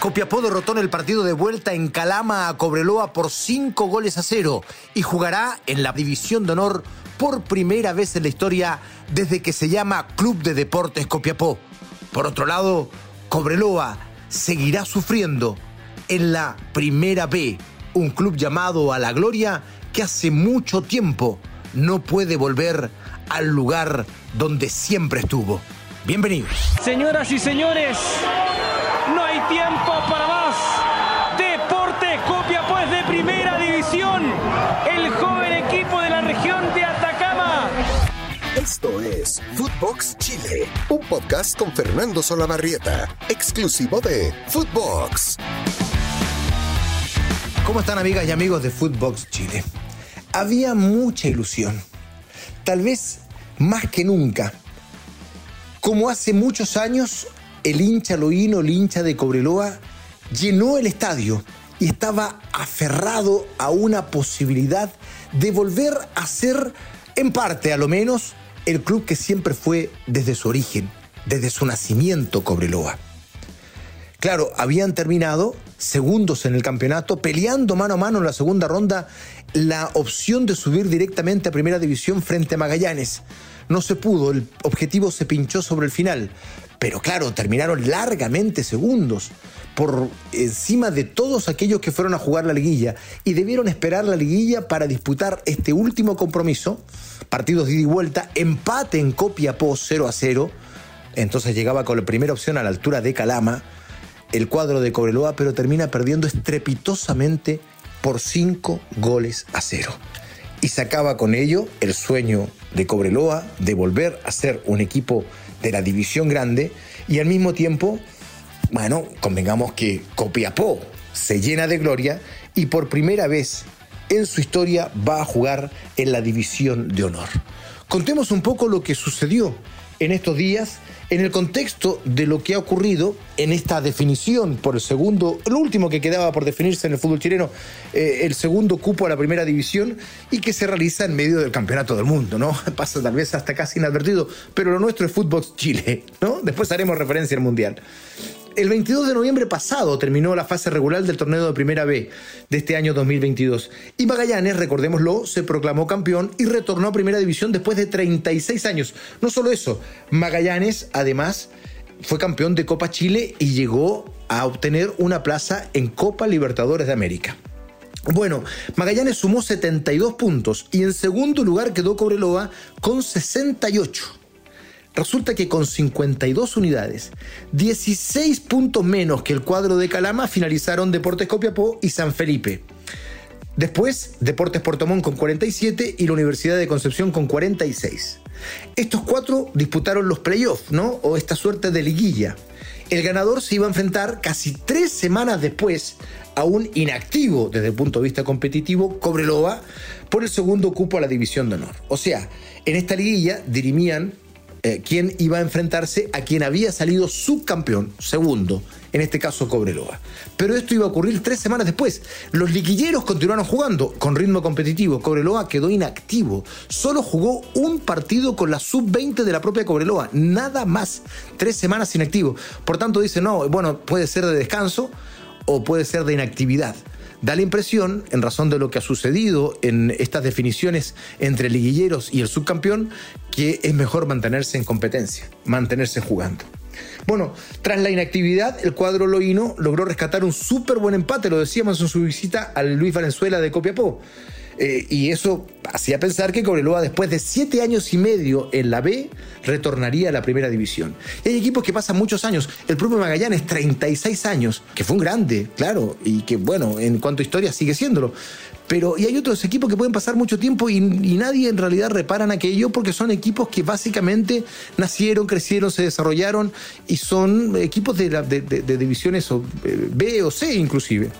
Copiapó derrotó en el partido de vuelta en Calama a Cobreloa por cinco goles a cero y jugará en la División de Honor por primera vez en la historia desde que se llama Club de Deportes Copiapó. Por otro lado, Cobreloa seguirá sufriendo en la Primera B, un club llamado a la gloria que hace mucho tiempo no puede volver al lugar donde siempre estuvo. Bienvenidos. Señoras y señores, no hay tiempo Esto es Footbox Chile, un podcast con Fernando Solabarrieta, exclusivo de Footbox. ¿Cómo están amigas y amigos de Footbox Chile? Había mucha ilusión, tal vez más que nunca. Como hace muchos años, el hincha loíno, el hincha de Cobreloa, llenó el estadio y estaba aferrado a una posibilidad de volver a ser, en parte a lo menos, el club que siempre fue desde su origen, desde su nacimiento Cobreloa. Claro, habían terminado segundos en el campeonato, peleando mano a mano en la segunda ronda la opción de subir directamente a Primera División frente a Magallanes. No se pudo, el objetivo se pinchó sobre el final, pero claro, terminaron largamente segundos por encima de todos aquellos que fueron a jugar la liguilla y debieron esperar la liguilla para disputar este último compromiso, partidos de ida y vuelta, empate en Copiapó 0 a 0, entonces llegaba con la primera opción a la altura de Calama, el cuadro de Cobreloa, pero termina perdiendo estrepitosamente por 5 goles a 0. Y sacaba con ello el sueño de Cobreloa de volver a ser un equipo de la división grande y al mismo tiempo, bueno, convengamos que Copiapó se llena de gloria y por primera vez en su historia va a jugar en la división de honor. Contemos un poco lo que sucedió en estos días en el contexto de lo que ha ocurrido en esta definición por el segundo, lo último que quedaba por definirse en el fútbol chileno, eh, el segundo cupo a la primera división y que se realiza en medio del campeonato del mundo, ¿no? Pasa tal vez hasta casi inadvertido, pero lo nuestro es fútbol Chile, ¿no? Después haremos referencia al mundial. El 22 de noviembre pasado terminó la fase regular del torneo de Primera B de este año 2022 y Magallanes, recordémoslo, se proclamó campeón y retornó a Primera División después de 36 años. No solo eso, Magallanes además fue campeón de Copa Chile y llegó a obtener una plaza en Copa Libertadores de América. Bueno, Magallanes sumó 72 puntos y en segundo lugar quedó Cobreloa con 68. Resulta que con 52 unidades, 16 puntos menos que el cuadro de Calama, finalizaron Deportes Copiapó y San Felipe. Después, Deportes Portomón con 47 y la Universidad de Concepción con 46. Estos cuatro disputaron los playoffs, ¿no? O esta suerte de liguilla. El ganador se iba a enfrentar casi tres semanas después a un inactivo desde el punto de vista competitivo, Cobreloa, por el segundo cupo a la División de Honor. O sea, en esta liguilla dirimían eh, quién iba a enfrentarse a quien había salido subcampeón, segundo, en este caso Cobreloa. Pero esto iba a ocurrir tres semanas después. Los liquilleros continuaron jugando con ritmo competitivo. Cobreloa quedó inactivo. Solo jugó un partido con la sub-20 de la propia Cobreloa. Nada más. Tres semanas inactivo. Por tanto, dice, no, bueno, puede ser de descanso o puede ser de inactividad da la impresión, en razón de lo que ha sucedido en estas definiciones entre liguilleros y el subcampeón, que es mejor mantenerse en competencia, mantenerse jugando. Bueno, tras la inactividad, el cuadro loíno logró rescatar un súper buen empate, lo decíamos en su visita al Luis Valenzuela de Copiapó. Eh, y eso hacía pensar que Cobreloa, después de siete años y medio en la B, retornaría a la primera división. Y hay equipos que pasan muchos años. El propio Magallanes, 36 años, que fue un grande, claro, y que, bueno, en cuanto a historia sigue siéndolo. Pero, y hay otros equipos que pueden pasar mucho tiempo y, nadie en realidad repara en aquello porque son equipos que básicamente nacieron, crecieron, se desarrollaron y son equipos de, de divisiones eh, B o C inclusive.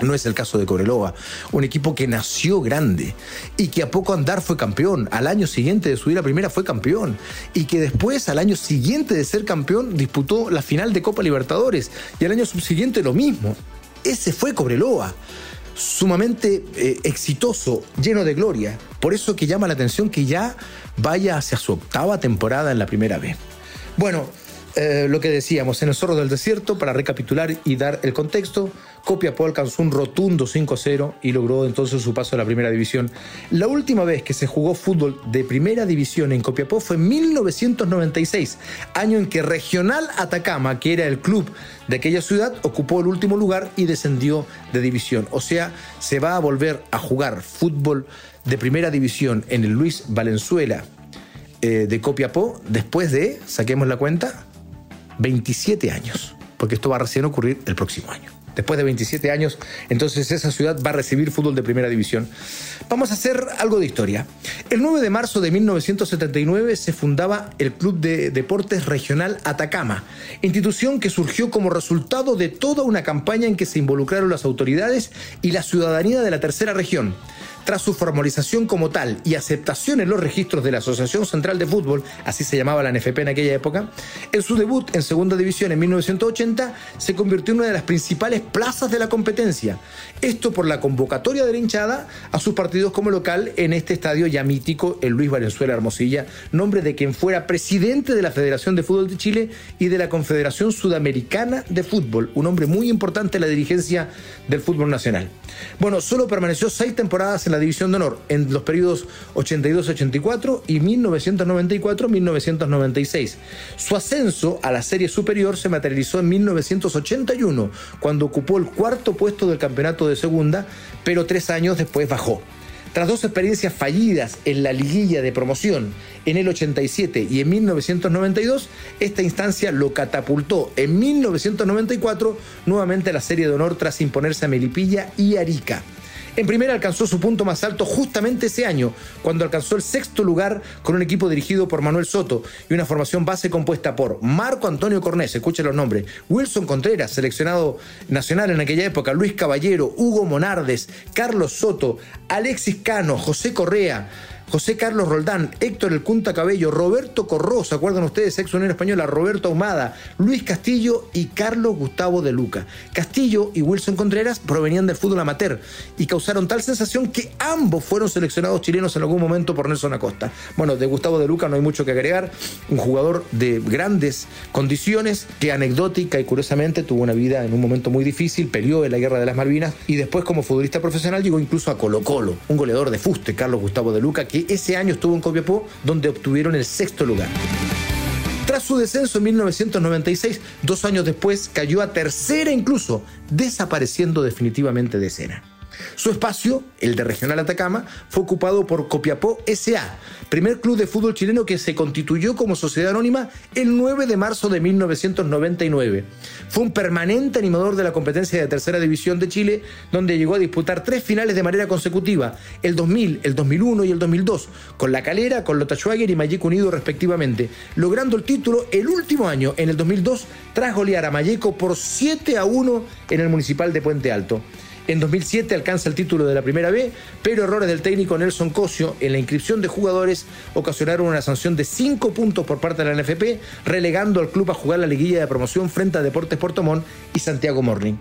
No es el caso de Cobreloa, un equipo que nació grande y que a poco andar fue campeón. Al año siguiente de subir a primera fue campeón y que después, al año siguiente de ser campeón, disputó la final de Copa Libertadores y al año subsiguiente lo mismo. Ese fue Cobreloa, sumamente eh, exitoso, lleno de gloria. Por eso que llama la atención que ya vaya hacia su octava temporada en la primera vez. Bueno, eh, lo que decíamos, en el Zorro del Desierto, para recapitular y dar el contexto, Copiapó alcanzó un rotundo 5-0 y logró entonces su paso a la primera división. La última vez que se jugó fútbol de primera división en Copiapó fue en 1996, año en que Regional Atacama, que era el club de aquella ciudad, ocupó el último lugar y descendió de división. O sea, se va a volver a jugar fútbol de primera división en el Luis Valenzuela eh, de Copiapó después de, saquemos la cuenta, 27 años, porque esto va a recién ocurrir el próximo año. Después de 27 años, entonces esa ciudad va a recibir fútbol de primera división. Vamos a hacer algo de historia. El 9 de marzo de 1979 se fundaba el Club de Deportes Regional Atacama, institución que surgió como resultado de toda una campaña en que se involucraron las autoridades y la ciudadanía de la tercera región tras su formalización como tal y aceptación en los registros de la Asociación Central de Fútbol, así se llamaba la NFP en aquella época, en su debut en Segunda División en 1980 se convirtió en una de las principales plazas de la competencia. Esto por la convocatoria de la hinchada a sus partidos como local en este estadio ya mítico, el Luis Valenzuela Hermosilla, nombre de quien fuera presidente de la Federación de Fútbol de Chile y de la Confederación Sudamericana de Fútbol, un hombre muy importante en la dirigencia del fútbol nacional. Bueno, solo permaneció seis temporadas en la División de Honor en los periodos 82-84 y 1994-1996. Su ascenso a la serie superior se materializó en 1981, cuando ocupó el cuarto puesto del campeonato de segunda, pero tres años después bajó. Tras dos experiencias fallidas en la liguilla de promoción en el 87 y en 1992, esta instancia lo catapultó en 1994 nuevamente a la Serie de Honor tras imponerse a Melipilla y Arica. En primera alcanzó su punto más alto justamente ese año, cuando alcanzó el sexto lugar con un equipo dirigido por Manuel Soto y una formación base compuesta por Marco Antonio Cornés, escuchen los nombres, Wilson Contreras, seleccionado nacional en aquella época, Luis Caballero, Hugo Monardes, Carlos Soto, Alexis Cano, José Correa, José Carlos Roldán, Héctor El Cunta Cabello, Roberto Corró, ¿se acuerdan ustedes? Ex Unión Española, Roberto Ahumada, Luis Castillo y Carlos Gustavo de Luca. Castillo y Wilson Contreras provenían del fútbol amateur y causaron tal sensación que ambos fueron seleccionados chilenos en algún momento por Nelson Acosta. Bueno, de Gustavo de Luca no hay mucho que agregar, un jugador de grandes condiciones que anecdótica y curiosamente tuvo una vida en un momento muy difícil, peleó en la Guerra de las Malvinas y después como futbolista profesional llegó incluso a Colo Colo, un goleador de fuste, Carlos Gustavo de Luca, ese año estuvo en Copiapó, donde obtuvieron el sexto lugar. Tras su descenso en 1996, dos años después cayó a tercera incluso, desapareciendo definitivamente de escena. Su espacio, el de Regional Atacama, fue ocupado por Copiapó SA, primer club de fútbol chileno que se constituyó como sociedad anónima el 9 de marzo de 1999. Fue un permanente animador de la competencia de Tercera División de Chile, donde llegó a disputar tres finales de manera consecutiva, el 2000, el 2001 y el 2002, con La Calera, con Lota Schwager y Magic Unido respectivamente, logrando el título el último año, en el 2002, tras golear a Mayeco por 7 a 1 en el Municipal de Puente Alto. En 2007 alcanza el título de la Primera B, pero errores del técnico Nelson Cosio en la inscripción de jugadores ocasionaron una sanción de 5 puntos por parte de la NFP, relegando al club a jugar la liguilla de promoción frente a Deportes Portomón y Santiago Morning.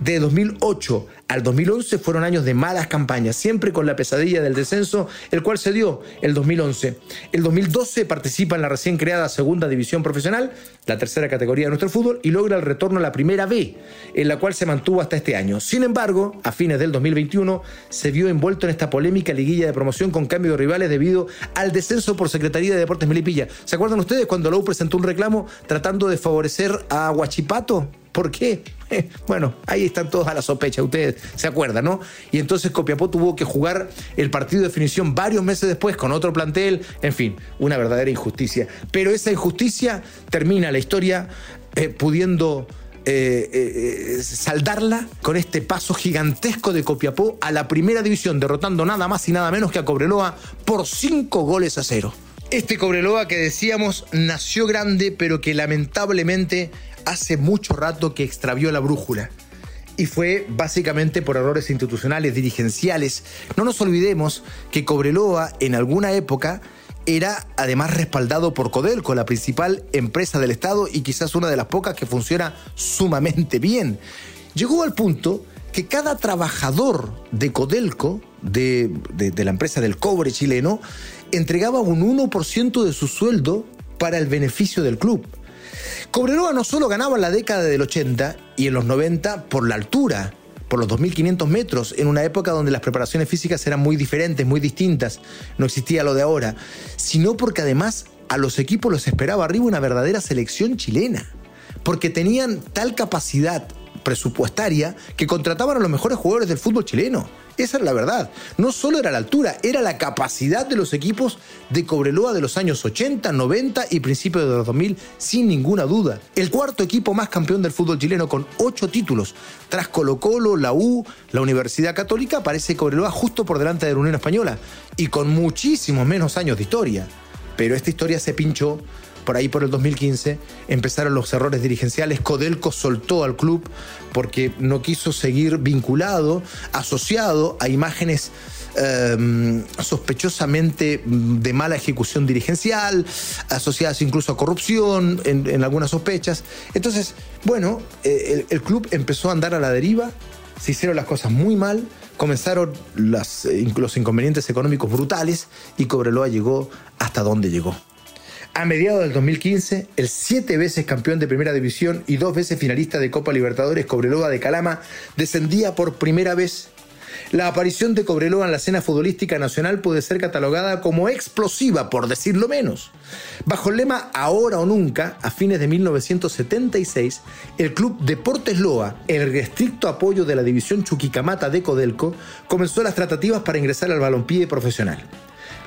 De 2008 al 2011 fueron años de malas campañas, siempre con la pesadilla del descenso, el cual se dio el 2011. El 2012 participa en la recién creada Segunda División Profesional, la tercera categoría de nuestro fútbol, y logra el retorno a la Primera B, en la cual se mantuvo hasta este año. Sin embargo, a fines del 2021 se vio envuelto en esta polémica liguilla de promoción con cambio de rivales debido al descenso por Secretaría de Deportes Melipilla. ¿Se acuerdan ustedes cuando Lou presentó un reclamo tratando de favorecer a Huachipato? ¿Por qué? bueno, ahí están todos a la sospecha, ustedes se acuerdan, ¿no? Y entonces Copiapó tuvo que jugar el partido de definición varios meses después con otro plantel, en fin, una verdadera injusticia. Pero esa injusticia termina la historia eh, pudiendo eh, eh, saldarla con este paso gigantesco de Copiapó a la primera división, derrotando nada más y nada menos que a Cobreloa por cinco goles a cero. Este Cobreloa que decíamos nació grande, pero que lamentablemente hace mucho rato que extravió la brújula. Y fue básicamente por errores institucionales, dirigenciales. No nos olvidemos que Cobreloa en alguna época era además respaldado por Codelco, la principal empresa del Estado y quizás una de las pocas que funciona sumamente bien. Llegó al punto que cada trabajador de Codelco, de, la empresa del cobre chileno, entregaba un 1% de su sueldo para el beneficio del club. Cobreloa no solo ganaba en la década del 80 y en los 90 por la altura, por los 2.500 metros, en una época donde las preparaciones físicas eran muy diferentes, muy distintas, no existía lo de ahora, sino porque además a los equipos los esperaba arriba una verdadera selección chilena, porque tenían tal capacidad presupuestaria que contrataban a los mejores jugadores del fútbol chileno. Esa es la verdad. No solo era la altura, era la capacidad de los equipos de Cobreloa de los años 80, 90 y principios de los 2000, sin ninguna duda. El cuarto equipo más campeón del fútbol chileno con ocho títulos. Tras Colo Colo, la U, la Universidad Católica, aparece Cobreloa justo por delante de la Unión Española y con muchísimos menos años de historia. Pero esta historia se pinchó por ahí por el 2015 empezaron los errores dirigenciales. Codelco soltó al club porque no quiso seguir vinculado, asociado a imágenes em, sospechosamente de mala ejecución dirigencial, asociadas incluso a corrupción, en, algunas sospechas. Entonces, bueno, eh, el, club empezó a andar a la deriva, se hicieron las cosas muy mal, comenzaron eh, los inconvenientes económicos brutales y Cobreloa llegó hasta donde llegó. A mediados del 2015, el siete veces campeón de Primera División y dos veces finalista de Copa Libertadores Cobreloa de Calama descendía por primera vez. La aparición de Cobreloa en la escena futbolística nacional puede ser catalogada como explosiva, por decirlo menos. Bajo el lema Ahora o Nunca, a fines de 1976, el club Deportes Loa, el estricto apoyo de la división Chuquicamata de Codelco, comenzó las tratativas para ingresar al balompié profesional.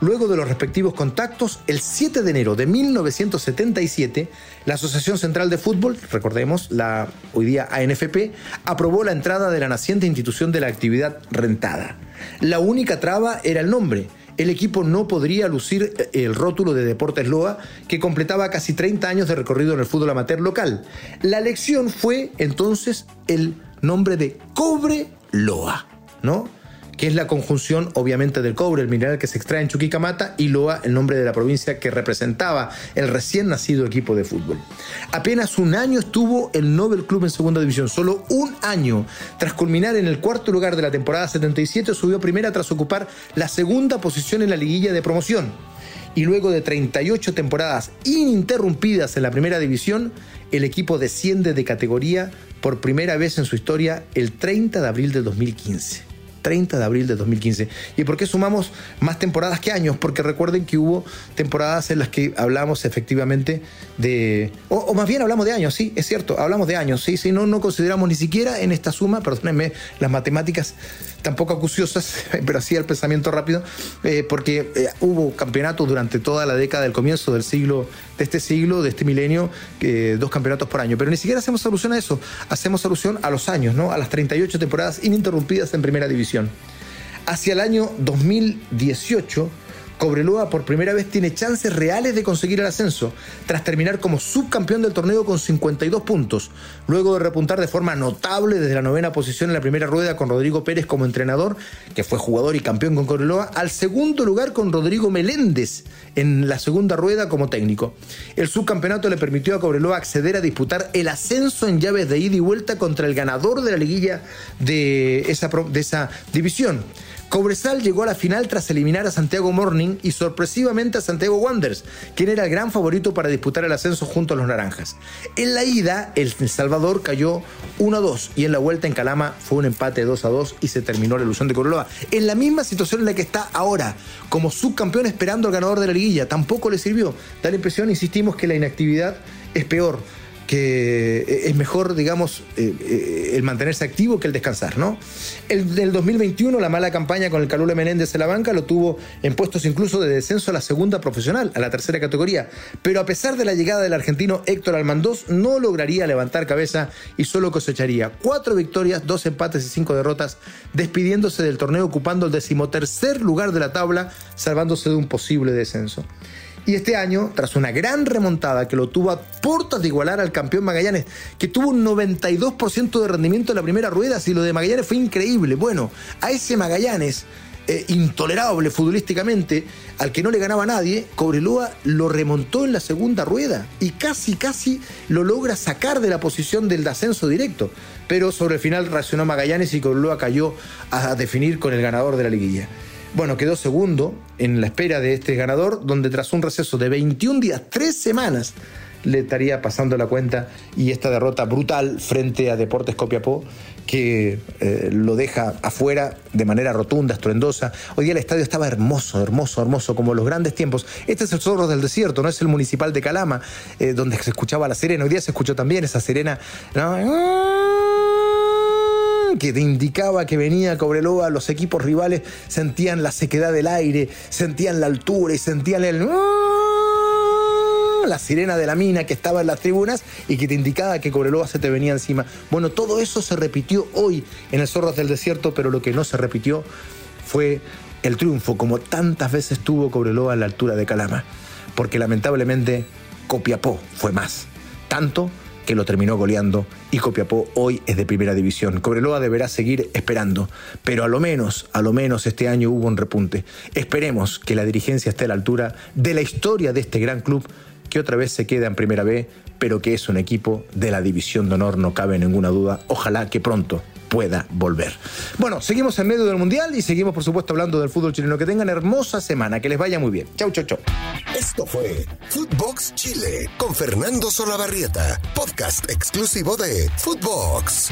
Luego de los respectivos contactos, el 7 de enero de 1977, la Asociación Central de Fútbol, recordemos, la hoy día ANFP, aprobó la entrada de la naciente institución de la actividad rentada. La única traba era el nombre. El equipo no podría lucir eh, el rótulo de Deportes Loa, que completaba casi 30 años de recorrido en el fútbol amateur local. La elección fue entonces el nombre de Cobre Loa, ¿no? Que es la conjunción obviamente del cobre, el mineral que se extrae en Chuquicamata, y Loa, el nombre de la provincia que representaba el recién nacido equipo de fútbol. Apenas un año estuvo el Nobel Club en segunda división, solo un año. Tras culminar en el cuarto lugar de la temporada 77, subió primera tras ocupar la segunda posición en la liguilla de promoción. Y luego de 38 temporadas ininterrumpidas en la primera división, el equipo desciende de categoría por primera vez en su historia el 30 de abril de 2015. 30 de abril de 2015. ¿Y por qué sumamos más temporadas que años? Porque recuerden que hubo temporadas en las que hablamos efectivamente de... O, más bien hablamos de años, sí, es cierto, hablamos de años, sí, sí, no, no consideramos ni siquiera en esta suma, perdónenme, las matemáticas tampoco acuciosas, pero así el pensamiento rápido, eh, porque eh, hubo campeonatos durante toda la década del comienzo del siglo, de este siglo, de este milenio, dos campeonatos por año. Pero ni siquiera hacemos alusión a eso, hacemos alusión a los años, ¿no? A las 38 temporadas ininterrumpidas en primera división. Hacia el año 2018 Cobreloa por primera vez tiene chances reales de conseguir el ascenso, tras terminar como subcampeón del torneo con 52 puntos, luego de repuntar de forma notable desde la novena posición en la primera rueda con Rodrigo Pérez como entrenador, que fue jugador y campeón con Cobreloa, al segundo lugar con Rodrigo Meléndez en la segunda rueda como técnico. El subcampeonato le permitió a Cobreloa acceder a disputar el ascenso en llaves de ida y vuelta contra el ganador de la liguilla de esa, de esa división. Cobresal llegó a la final tras eliminar a Santiago Morning y sorpresivamente a Santiago Wanderers, quien era el gran favorito para disputar el ascenso junto a los Naranjas. En la ida, El Salvador cayó 1-2 y en la vuelta en Calama fue un empate 2-2 y se terminó la ilusión de Cobreloa. En la misma situación en la que está ahora, como subcampeón esperando al ganador de la liguilla, tampoco le sirvió. Da la impresión, insistimos, que la inactividad es peor que eh, es mejor, digamos, eh, eh, el mantenerse activo que el descansar, ¿no? El del 2021, la mala campaña con el Calule Menéndez en la banca lo tuvo en puestos incluso de descenso a la segunda profesional, a la tercera categoría. Pero a pesar de la llegada del argentino Héctor Almandós, no lograría levantar cabeza y solo cosecharía cuatro victorias, dos empates y cinco derrotas, despidiéndose del torneo ocupando el decimotercer lugar de la tabla, salvándose de un posible descenso. Y este año, tras una gran remontada que lo tuvo a puertas de igualar al campeón Magallanes, que tuvo un 92% de rendimiento en la primera rueda, si lo de Magallanes fue increíble. Bueno, a ese Magallanes, eh, intolerable futbolísticamente, al que no le ganaba nadie, Cobreloa lo remontó en la segunda rueda y casi, casi lo logra sacar de la posición del ascenso directo. Pero sobre el final reaccionó Magallanes y Cobreloa cayó a definir con el ganador de la liguilla. Bueno, quedó segundo en la espera de este ganador, donde tras un receso de 21 días, 3 semanas, le estaría pasando la cuenta y esta derrota brutal frente a Deportes Copiapó que eh, lo deja afuera de manera rotunda, estruendosa. Hoy día el estadio estaba hermoso, hermoso, hermoso, como los grandes tiempos. Este es el Zorro del Desierto, no es el municipal de Calama, eh, donde se escuchaba la sirena. Hoy día se escuchó también esa sirena que te indicaba que venía Cobreloa, los equipos rivales sentían la sequedad del aire, sentían la altura y sentían el la sirena de la mina que estaba en las tribunas y que te indicaba que Cobreloa se te venía encima. Bueno, todo eso se repitió hoy en el Zorros del Desierto, pero lo que no se repitió fue el triunfo, como tantas veces tuvo Cobreloa a la altura de Calama, porque lamentablemente Copiapó fue más. Tanto que lo terminó goleando y Copiapó hoy es de primera división. Cobreloa deberá seguir esperando, pero a lo menos, a lo menos este año hubo un repunte. Esperemos que la dirigencia esté a la altura de la historia de este gran club que otra vez se queda en primera B, pero que es un equipo de la división de honor, no cabe ninguna duda. Ojalá que pronto pueda volver. Bueno, seguimos en medio del Mundial y seguimos, por supuesto, hablando del fútbol chileno. Que tengan hermosa semana, que les vaya muy bien. Chau, chau, chau. Esto fue Footbox Chile con Fernando Solabarrieta, podcast exclusivo de Footbox.